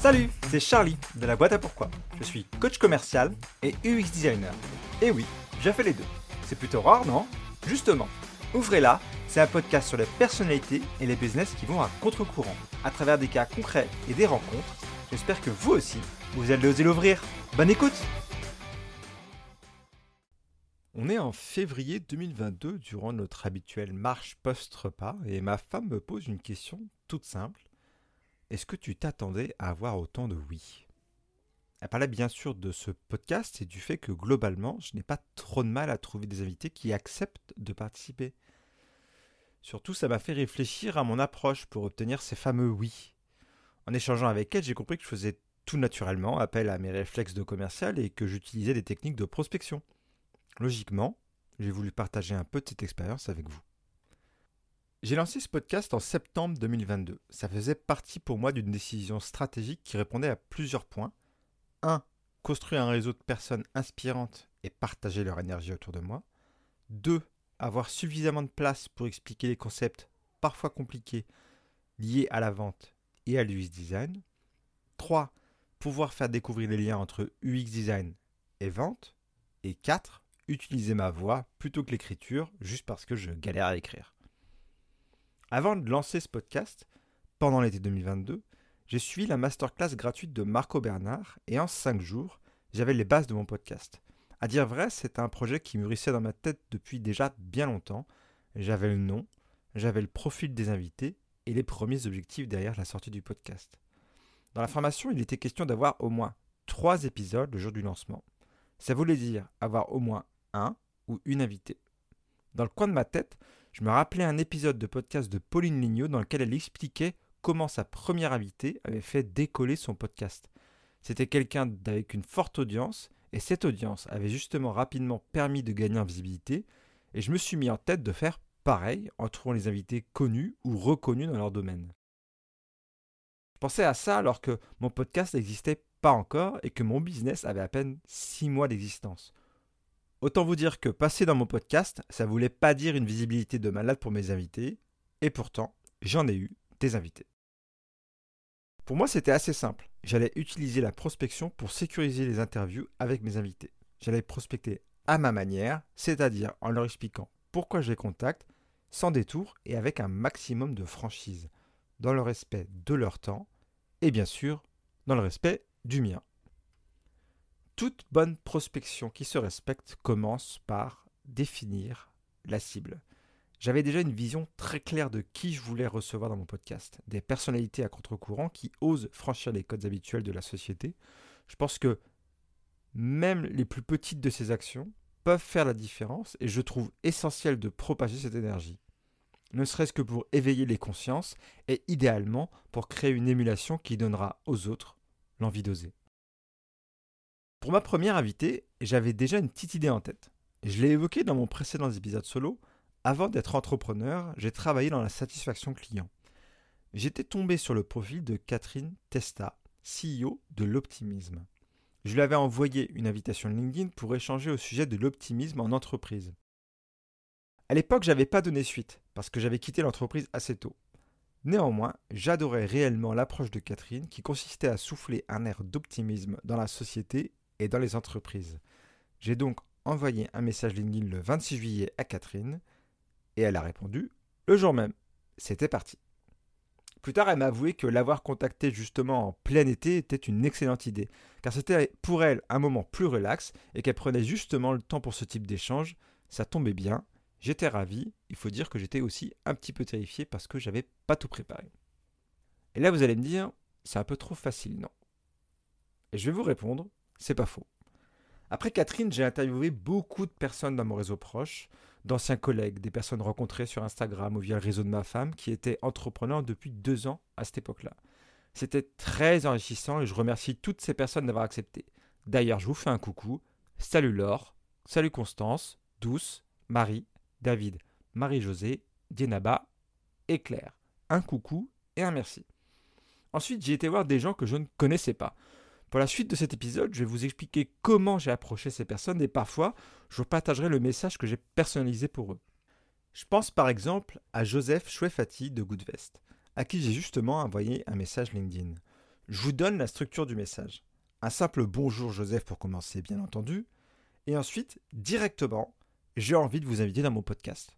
Salut, c'est Charlie de la boîte à pourquoi. Je suis coach commercial et UX designer. Et oui, j'ai fait les deux. C'est plutôt rare, non? Justement, Ouvrez-la, c'est un podcast sur les personnalités et les business qui vont à contre-courant, à travers des cas concrets et des rencontres. J'espère que vous aussi, vous allez oser l'ouvrir. Bonne écoute On est en février 2022 durant notre habituelle marche post-repas et ma femme me pose une question toute simple. Est-ce que tu t'attendais à avoir autant de oui? Elle parlait bien sûr de ce podcast et du fait que globalement, je n'ai pas trop de mal à trouver des invités qui acceptent de participer. Surtout, ça m'a fait réfléchir à mon approche pour obtenir ces fameux oui. En échangeant avec elle, j'ai compris que je faisais tout naturellement appel à mes réflexes de commercial et que j'utilisais des techniques de prospection. Logiquement, j'ai voulu partager un peu de cette expérience avec vous. J'ai lancé ce podcast en septembre 2022. Ça faisait partie pour moi d'une décision stratégique qui répondait à plusieurs points. 1. Construire un réseau de personnes inspirantes et partager leur énergie autour de moi. 2. Avoir suffisamment de place pour expliquer les concepts parfois compliqués liés à la vente et à l'UX design. 3. Pouvoir faire découvrir les liens entre UX design et vente. Et 4. Utiliser ma voix plutôt que l'écriture juste parce que je galère à écrire. Avant de lancer ce podcast, pendant l'été 2022, j'ai suivi la masterclass gratuite de Marco Bernard et en 5 jours, j'avais les bases de mon podcast. À dire vrai, c'est un projet qui mûrissait dans ma tête depuis déjà bien longtemps. J'avais le nom, j'avais le profil des invités et les premiers objectifs derrière la sortie du podcast. Dans la formation, il était question d'avoir au moins 3 épisodes le jour du lancement. Ça voulait dire avoir au moins un ou une invitée. Dans le coin de ma tête, je me rappelais un épisode de podcast de Pauline Lignot dans lequel elle expliquait comment sa première invitée avait fait décoller son podcast. C'était quelqu'un avec une forte audience, et cette audience avait justement rapidement permis de gagner en visibilité, et je me suis mis en tête de faire pareil en trouvant les invités connus ou reconnus dans leur domaine. Je pensais à ça alors que mon podcast n'existait pas encore et que mon business avait à peine 6 mois d'existence. Autant vous dire que passer dans mon podcast, ça voulait pas dire une visibilité de malade pour mes invités, et pourtant, j'en ai eu des invités. Pour moi, c'était assez simple. J'allais utiliser la prospection pour sécuriser les interviews avec mes invités. J'allais prospecter à ma manière, c'est-à-dire en leur expliquant pourquoi je les contacte, sans détour et avec un maximum de franchise, dans le respect de leur temps, et bien sûr, dans le respect du mien. Toute bonne prospection qui se respecte commence par définir la cible. J'avais déjà une vision très claire de qui je voulais recevoir dans mon podcast. Des personnalités à contre-courant qui osent franchir les codes habituels de la société. Je pense que même les plus petites de ces actions peuvent faire la différence et je trouve essentiel de propager cette énergie. Ne serait-ce que pour éveiller les consciences et idéalement pour créer une émulation qui donnera aux autres l'envie d'oser. Pour ma première invitée, j'avais déjà une petite idée en tête. Je l'ai évoqué dans mon précédent épisode solo. Avant d'être entrepreneur, j'ai travaillé dans la satisfaction client. J'étais tombé sur le profil de Catherine Testa, CEO de l'optimisme. Je lui avais envoyé une invitation LinkedIn pour échanger au sujet de l'optimisme en entreprise. À l'époque, j'avais pas donné suite parce que j'avais quitté l'entreprise assez tôt. Néanmoins, j'adorais réellement l'approche de Catherine qui consistait à souffler un air d'optimisme dans la société et dans les entreprises. J'ai donc envoyé un message LinkedIn le 26 juillet à Catherine et elle a répondu le jour même. C'était parti. Plus tard, elle m'a avoué que l'avoir contacté justement en plein été était une excellente idée, car c'était pour elle un moment plus relax et qu'elle prenait justement le temps pour ce type d'échange. Ça tombait bien, j'étais ravi, il faut dire que j'étais aussi un petit peu terrifié parce que j'avais pas tout préparé. Et là, vous allez me dire, c'est un peu trop facile, non? Et je vais vous répondre, c'est pas faux. Après Catherine, j'ai interviewé beaucoup de personnes dans mon réseau proche, d'anciens collègues, des personnes rencontrées sur Instagram ou via le réseau de ma femme qui étaient entrepreneurs depuis deux ans à cette époque-là. C'était très enrichissant et je remercie toutes ces personnes d'avoir accepté. D'ailleurs, je vous fais un coucou. Salut Laure, salut Constance, Douce, Marie, David, Marie-Josée, Dienaba et Claire. Un coucou et un merci. Ensuite, j'ai été voir des gens que je ne connaissais pas. Pour la suite de cet épisode, je vais vous expliquer comment j'ai approché ces personnes et parfois, je vous partagerai le message que j'ai personnalisé pour eux. Je pense par exemple à Joseph Chouefati de Goodvest, à qui j'ai justement envoyé un message LinkedIn. Je vous donne la structure du message. Un simple bonjour Joseph pour commencer, bien entendu. Et ensuite, directement, j'ai envie de vous inviter dans mon podcast.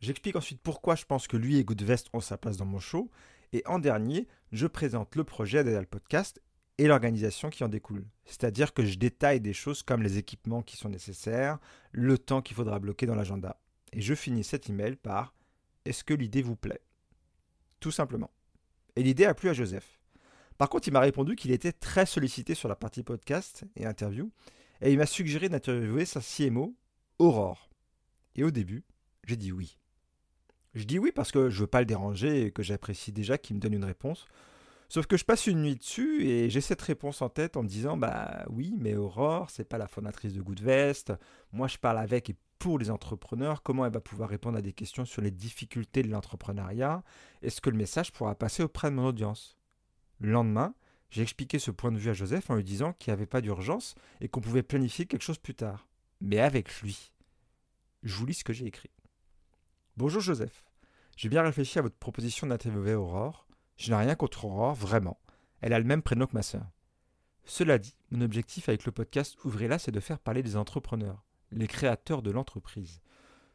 J'explique ensuite pourquoi je pense que lui et Goodvest ont sa place dans mon show. Et en dernier, je présente le projet le podcast et l'organisation qui en découle. C'est-à-dire que je détaille des choses comme les équipements qui sont nécessaires, le temps qu'il faudra bloquer dans l'agenda. Et je finis cet email par Est-ce que l'idée vous plaît? Tout simplement. Et l'idée a plu à Joseph. Par contre, il m'a répondu qu'il était très sollicité sur la partie podcast et interview, et il m'a suggéré d'interviewer sa CMO, Aurore. Et au début, j'ai dit oui. Je dis oui parce que je veux pas le déranger et que j'apprécie déjà qu'il me donne une réponse. Sauf que je passe une nuit dessus et j'ai cette réponse en tête en me disant bah oui, mais Aurore, c'est pas la fondatrice de Goodvest. Moi, je parle avec et pour les entrepreneurs. Comment elle va pouvoir répondre à des questions sur les difficultés de l'entrepreneuriat? Est-ce que le message pourra passer auprès de mon audience? Le lendemain, j'ai expliqué ce point de vue à Joseph en lui disant qu'il n'y avait pas d'urgence et qu'on pouvait planifier quelque chose plus tard. Mais avec lui. Je vous lis ce que j'ai écrit. Bonjour Joseph. J'ai bien réfléchi à votre proposition d'interviewer Aurore. Je n'ai rien contre Aurore, vraiment. Elle a le même prénom que ma sœur. Cela dit, mon objectif avec le podcast Ouvrez-la, c'est de faire parler des entrepreneurs, les créateurs de l'entreprise.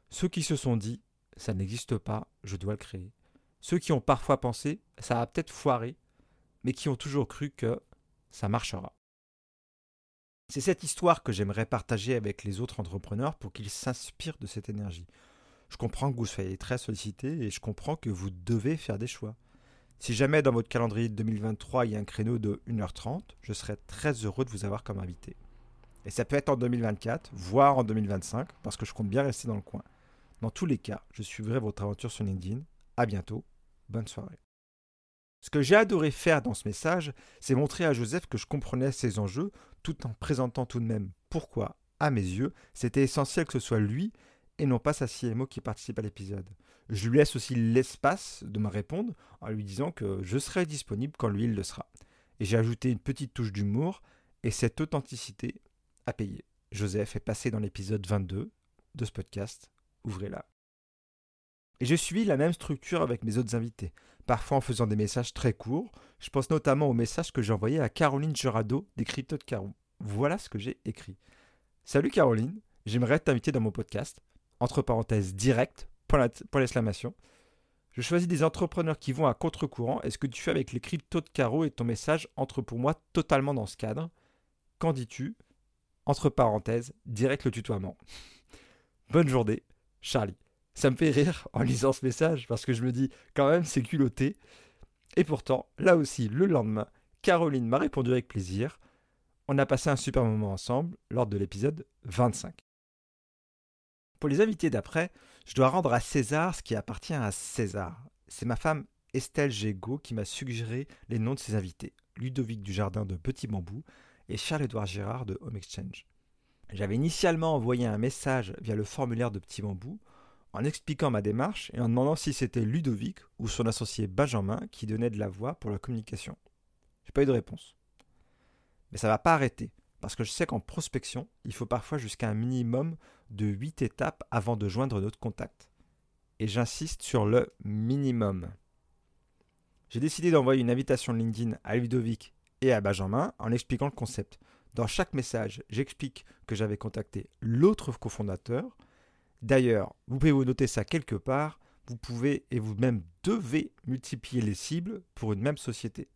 Ceux qui se sont dit, ça n'existe pas, je dois le créer. Ceux qui ont parfois pensé, ça a peut-être foiré, mais qui ont toujours cru que ça marchera. C'est cette histoire que j'aimerais partager avec les autres entrepreneurs pour qu'ils s'inspirent de cette énergie. Je comprends que vous soyez très sollicité et je comprends que vous devez faire des choix. Si jamais dans votre calendrier de 2023 il y a un créneau de 1h30, je serais très heureux de vous avoir comme invité. Et ça peut être en 2024, voire en 2025, parce que je compte bien rester dans le coin. Dans tous les cas, je suivrai votre aventure sur LinkedIn. À bientôt. Bonne soirée. Ce que j'ai adoré faire dans ce message, c'est montrer à Joseph que je comprenais ses enjeux, tout en présentant tout de même pourquoi, à mes yeux, c'était essentiel que ce soit lui et non pas sa CMO qui participe à l'épisode. Je lui laisse aussi l'espace de me répondre en lui disant que je serai disponible quand lui il le sera. Et j'ai ajouté une petite touche d'humour et cette authenticité a payé. Joseph est passé dans l'épisode 22 de ce podcast. Ouvrez-la. Et je suis la même structure avec mes autres invités, parfois en faisant des messages très courts. Je pense notamment au message que j'ai envoyé à Caroline Gerardo des Crypto de Caron. Voilà ce que j'ai écrit. Salut Caroline, j'aimerais t'inviter dans mon podcast entre parenthèses, direct, pour l'exclamation. Je choisis des entrepreneurs qui vont à contre-courant et ce que tu fais avec les cryptos de carreau et ton message entre pour moi totalement dans ce cadre? Qu'en dis-tu? Entre parenthèses, direct le tutoiement. Bonne journée, Charlie. Ça me fait rire en lisant ce message parce que je me dis quand même c'est culotté. Et pourtant, là aussi, le lendemain, Caroline m'a répondu avec plaisir. On a passé un super moment ensemble lors de l'épisode 25. Pour les invités d'après, je dois rendre à César ce qui appartient à César. C'est ma femme Estelle Gégaud qui m'a suggéré les noms de ses invités. Ludovic Dujardin de Petit Bambou et Charles-Édouard Girard de Home Exchange. J'avais initialement envoyé un message via le formulaire de Petit Bambou en expliquant ma démarche et en demandant si c'était Ludovic ou son associé Benjamin qui donnait de la voix pour la communication. J'ai pas eu de réponse. Mais ça va pas arrêter. Parce que je sais qu'en prospection, il faut parfois jusqu'à un minimum de 8 étapes avant de joindre notre contact. Et j'insiste sur le minimum. J'ai décidé d'envoyer une invitation LinkedIn à Ludovic et à Benjamin en expliquant le concept. Dans chaque message, j'explique que j'avais contacté l'autre cofondateur. D'ailleurs, vous pouvez vous noter ça quelque part, vous pouvez et vous-même devez multiplier les cibles pour une même société.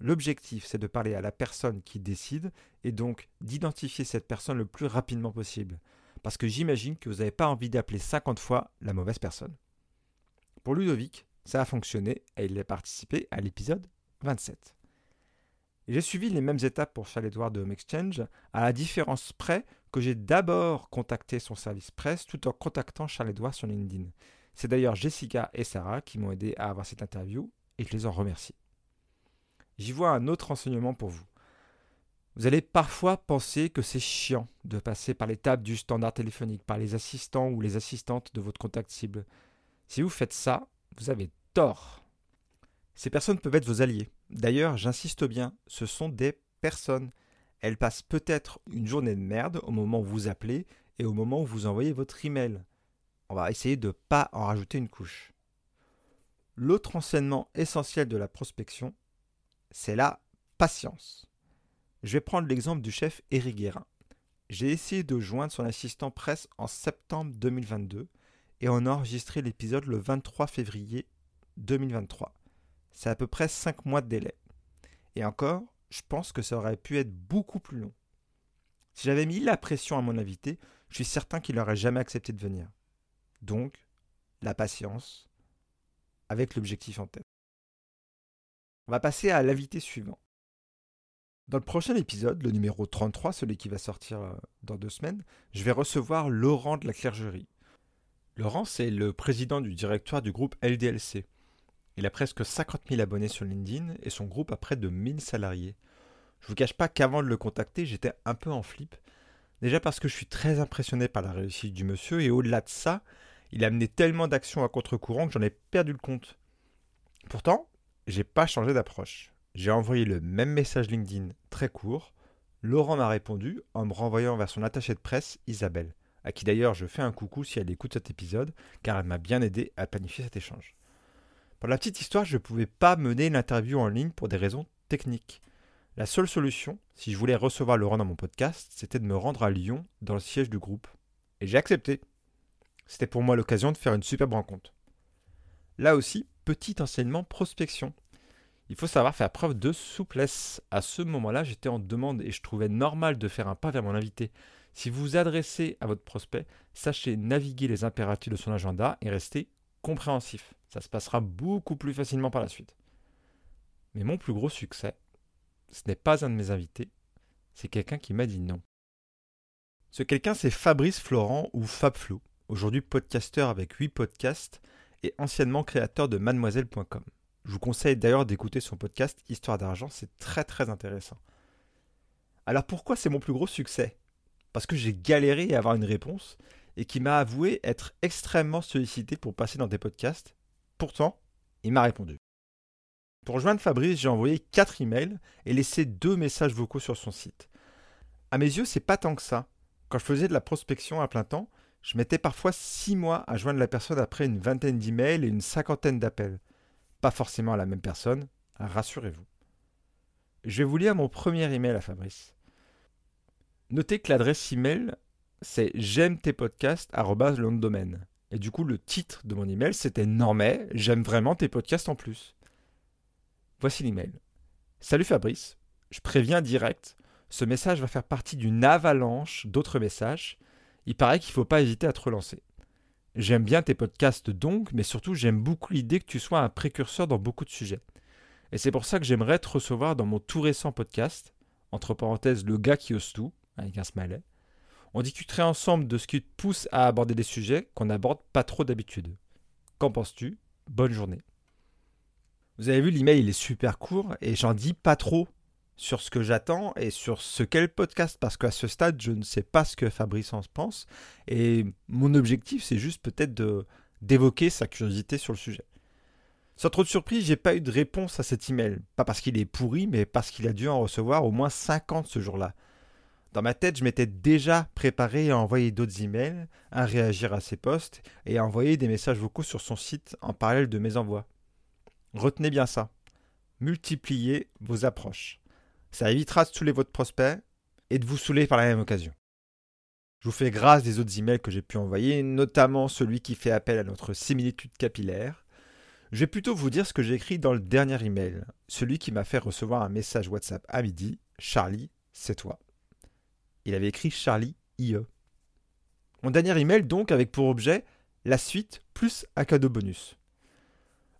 L'objectif, c'est de parler à la personne qui décide et donc d'identifier cette personne le plus rapidement possible. Parce que j'imagine que vous n'avez pas envie d'appeler 50 fois la mauvaise personne. Pour Ludovic, ça a fonctionné et il a participé à l'épisode 27. J'ai suivi les mêmes étapes pour Charles-Édouard de Home Exchange, à la différence près que j'ai d'abord contacté son service presse tout en contactant Charles-Édouard sur LinkedIn. C'est d'ailleurs Jessica et Sarah qui m'ont aidé à avoir cette interview et je les en remercie j'y vois un autre enseignement pour vous. Vous allez parfois penser que c'est chiant de passer par l'étape du standard téléphonique, par les assistants ou les assistantes de votre contact cible. Si vous faites ça, vous avez tort. Ces personnes peuvent être vos alliés. D'ailleurs, j'insiste bien, ce sont des personnes. Elles passent peut-être une journée de merde au moment où vous appelez et au moment où vous envoyez votre email. On va essayer de ne pas en rajouter une couche. L'autre enseignement essentiel de la prospection, c'est la patience. Je vais prendre l'exemple du chef Éric Guérin. J'ai essayé de joindre son assistant presse en septembre 2022 et on a enregistré l'épisode le 23 février 2023. C'est à peu près 5 mois de délai. Et encore, je pense que ça aurait pu être beaucoup plus long. Si j'avais mis la pression à mon invité, je suis certain qu'il n'aurait jamais accepté de venir. Donc, la patience, avec l'objectif en tête. On va passer à l'invité suivant. Dans le prochain épisode, le numéro 33, celui qui va sortir euh, dans deux semaines, je vais recevoir Laurent de la Clergerie. Laurent, c'est le président du directoire du groupe LDLC. Il a presque 50 000 abonnés sur LinkedIn et son groupe a près de 1000 salariés. Je vous cache pas qu'avant de le contacter, j'étais un peu en flip. Déjà parce que je suis très impressionné par la réussite du monsieur et au-delà de ça, il a amené tellement d'actions à contre-courant que j'en ai perdu le compte. Pourtant, j'ai pas changé d'approche. J'ai envoyé le même message LinkedIn très court. Laurent m'a répondu en me renvoyant vers son attaché de presse, Isabelle, à qui d'ailleurs je fais un coucou si elle écoute cet épisode, car elle m'a bien aidé à planifier cet échange. Pour la petite histoire, je ne pouvais pas mener l'interview en ligne pour des raisons techniques. La seule solution, si je voulais recevoir Laurent dans mon podcast, c'était de me rendre à Lyon, dans le siège du groupe. Et j'ai accepté. C'était pour moi l'occasion de faire une superbe rencontre. Là aussi, petit enseignement prospection. Il faut savoir faire preuve de souplesse. À ce moment-là, j'étais en demande et je trouvais normal de faire un pas vers mon invité. Si vous vous adressez à votre prospect, sachez naviguer les impératifs de son agenda et rester compréhensif. Ça se passera beaucoup plus facilement par la suite. Mais mon plus gros succès, ce n'est pas un de mes invités, c'est quelqu'un qui m'a dit non. Ce quelqu'un, c'est Fabrice Florent ou FabFlou, aujourd'hui podcasteur avec 8 podcasts et anciennement créateur de mademoiselle.com. Je vous conseille d'ailleurs d'écouter son podcast Histoire d'argent, c'est très très intéressant. Alors pourquoi c'est mon plus gros succès? Parce que j'ai galéré à avoir une réponse et qui m'a avoué être extrêmement sollicité pour passer dans des podcasts. Pourtant, il m'a répondu. Pour rejoindre Fabrice, j'ai envoyé 4 emails et laissé 2 messages vocaux sur son site. À mes yeux, c'est pas tant que ça. Quand je faisais de la prospection à plein temps, je mettais parfois 6 mois à joindre la personne après une vingtaine d'emails et une cinquantaine d'appels. Pas forcément à la même personne, rassurez-vous. Je vais vous lire mon premier email à Fabrice. Notez que l'adresse email, c'est j'aime tes podcasts. Et du coup, le titre de mon email, c'était Normais, j'aime vraiment tes podcasts en plus. Voici l'email. Salut Fabrice, je préviens direct, ce message va faire partie d'une avalanche d'autres messages. Il paraît qu'il ne faut pas hésiter à te relancer. J'aime bien tes podcasts donc, mais surtout j'aime beaucoup l'idée que tu sois un précurseur dans beaucoup de sujets. Et c'est pour ça que j'aimerais te recevoir dans mon tout récent podcast, entre parenthèses le gars qui ose tout, avec un smiley. On discuterait ensemble de ce qui te pousse à aborder des sujets qu'on n'aborde pas trop d'habitude. Qu'en penses-tu? Bonne journée. Vous avez vu, l'email il est super court et j'en dis pas trop sur ce que j'attends et sur ce qu'est le podcast parce qu'à ce stade, je ne sais pas ce que Fabrice en pense et mon objectif c'est juste peut-être d'évoquer sa curiosité sur le sujet. Sans trop de surprise, j'ai pas eu de réponse à cet email, pas parce qu'il est pourri, mais parce qu'il a dû en recevoir au moins 50 ce jour-là. Dans ma tête, je m'étais déjà préparé à envoyer d'autres emails, à réagir à ses posts et à envoyer des messages vocaux sur son site en parallèle de mes envois. Retenez bien ça. Multipliez vos approches. Ça évitera de saouler votre prospect et de vous saouler par la même occasion. Je vous fais grâce des autres emails que j'ai pu envoyer, notamment celui qui fait appel à notre similitude capillaire. Je vais plutôt vous dire ce que j'ai écrit dans le dernier email, celui qui m'a fait recevoir un message WhatsApp à midi. Charlie, c'est toi. Il avait écrit Charlie IE. Mon dernier email donc avec pour objet la suite plus un cadeau bonus.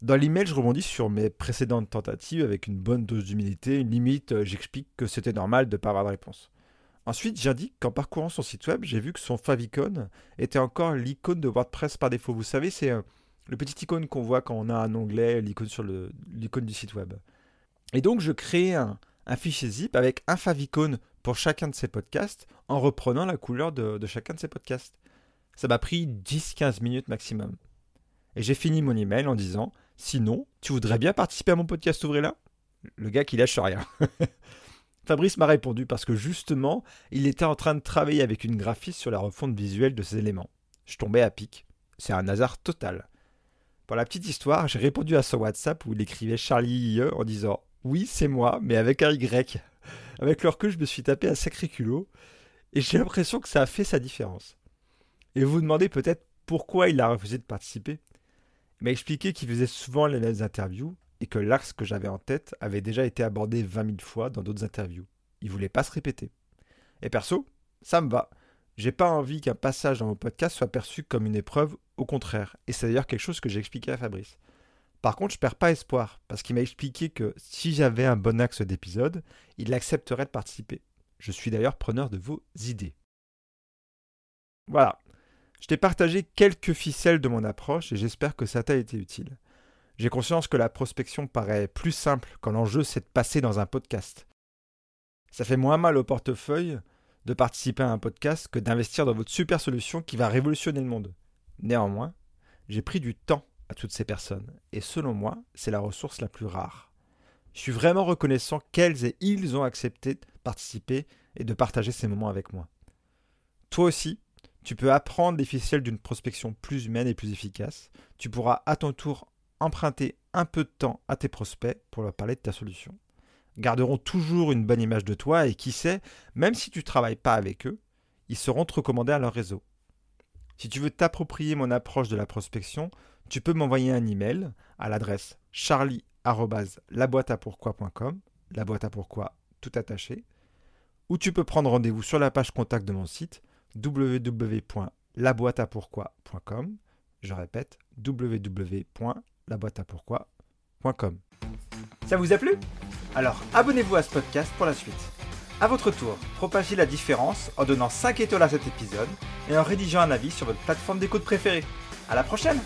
Dans l'email, je rebondis sur mes précédentes tentatives avec une bonne dose d'humilité. Limite, euh, j'explique que c'était normal de ne pas avoir de réponse. Ensuite, j'indique qu'en parcourant son site web, j'ai vu que son favicon était encore l'icône de WordPress par défaut. Vous savez, c'est euh, le petit icône qu'on voit quand on a un onglet, l'icône sur l'icône du site web. Et donc, je crée un, fichier zip avec un favicon pour chacun de ces podcasts en reprenant la couleur de, de chacun de ces podcasts. Ça m'a pris 10-15 minutes maximum. Et j'ai fini mon email en disant Sinon, tu voudrais bien participer à mon podcast Ouvrez là Le gars qui lâche rien. Fabrice m'a répondu parce que justement, il était en train de travailler avec une graphiste sur la refonte visuelle de ces éléments. Je tombais à pic. C'est un hasard total. Pour la petite histoire, j'ai répondu à son WhatsApp où il écrivait Charlie IE en disant Oui, c'est moi, mais avec un Y. Avec leur que je me suis tapé un sacré culot, et j'ai l'impression que ça a fait sa différence. Et vous vous demandez peut-être pourquoi il a refusé de participer. Il m'a expliqué qu'il faisait souvent les interviews et que l'axe que j'avais en tête avait déjà été abordé 20 000 fois dans d'autres interviews. Il voulait pas se répéter. Et perso, ça me va. J'ai pas envie qu'un passage dans mon podcast soit perçu comme une épreuve, au contraire. Et c'est d'ailleurs quelque chose que j'ai expliqué à Fabrice. Par contre, je perds pas espoir, parce qu'il m'a expliqué que si j'avais un bon axe d'épisode, il accepterait de participer. Je suis d'ailleurs preneur de vos idées. Voilà. Je t'ai partagé quelques ficelles de mon approche et j'espère que ça t'a été utile. J'ai conscience que la prospection paraît plus simple quand l'enjeu c'est de passer dans un podcast. Ça fait moins mal au portefeuille de participer à un podcast que d'investir dans votre super solution qui va révolutionner le monde. Néanmoins, j'ai pris du temps à toutes ces personnes. Et selon moi, c'est la ressource la plus rare. Je suis vraiment reconnaissant qu'elles et ils ont accepté de participer et de partager ces moments avec moi. Toi aussi, tu peux apprendre les ficelles d'une prospection plus humaine et plus efficace. Tu pourras à ton tour emprunter un peu de temps à tes prospects pour leur parler de ta solution. Garderont toujours une bonne image de toi et qui sait, même si tu ne travailles pas avec eux, ils seront recommandés à leur réseau. Si tu veux t'approprier mon approche de la prospection, tu peux m'envoyer un email à l'adresse charlie@laboîteapourquoi.com, la boîte à pourquoi tout attaché, ou tu peux prendre rendez-vous sur la page contact de mon site www.laboîteapourquoi.com. Je répète www.laboîteapourquoi.com. Ça vous a plu? Alors abonnez-vous à ce podcast pour la suite. A votre tour, propagez la différence en donnant 5 étoiles à cet épisode et en rédigeant un avis sur votre plateforme d'écoute préférée. À la prochaine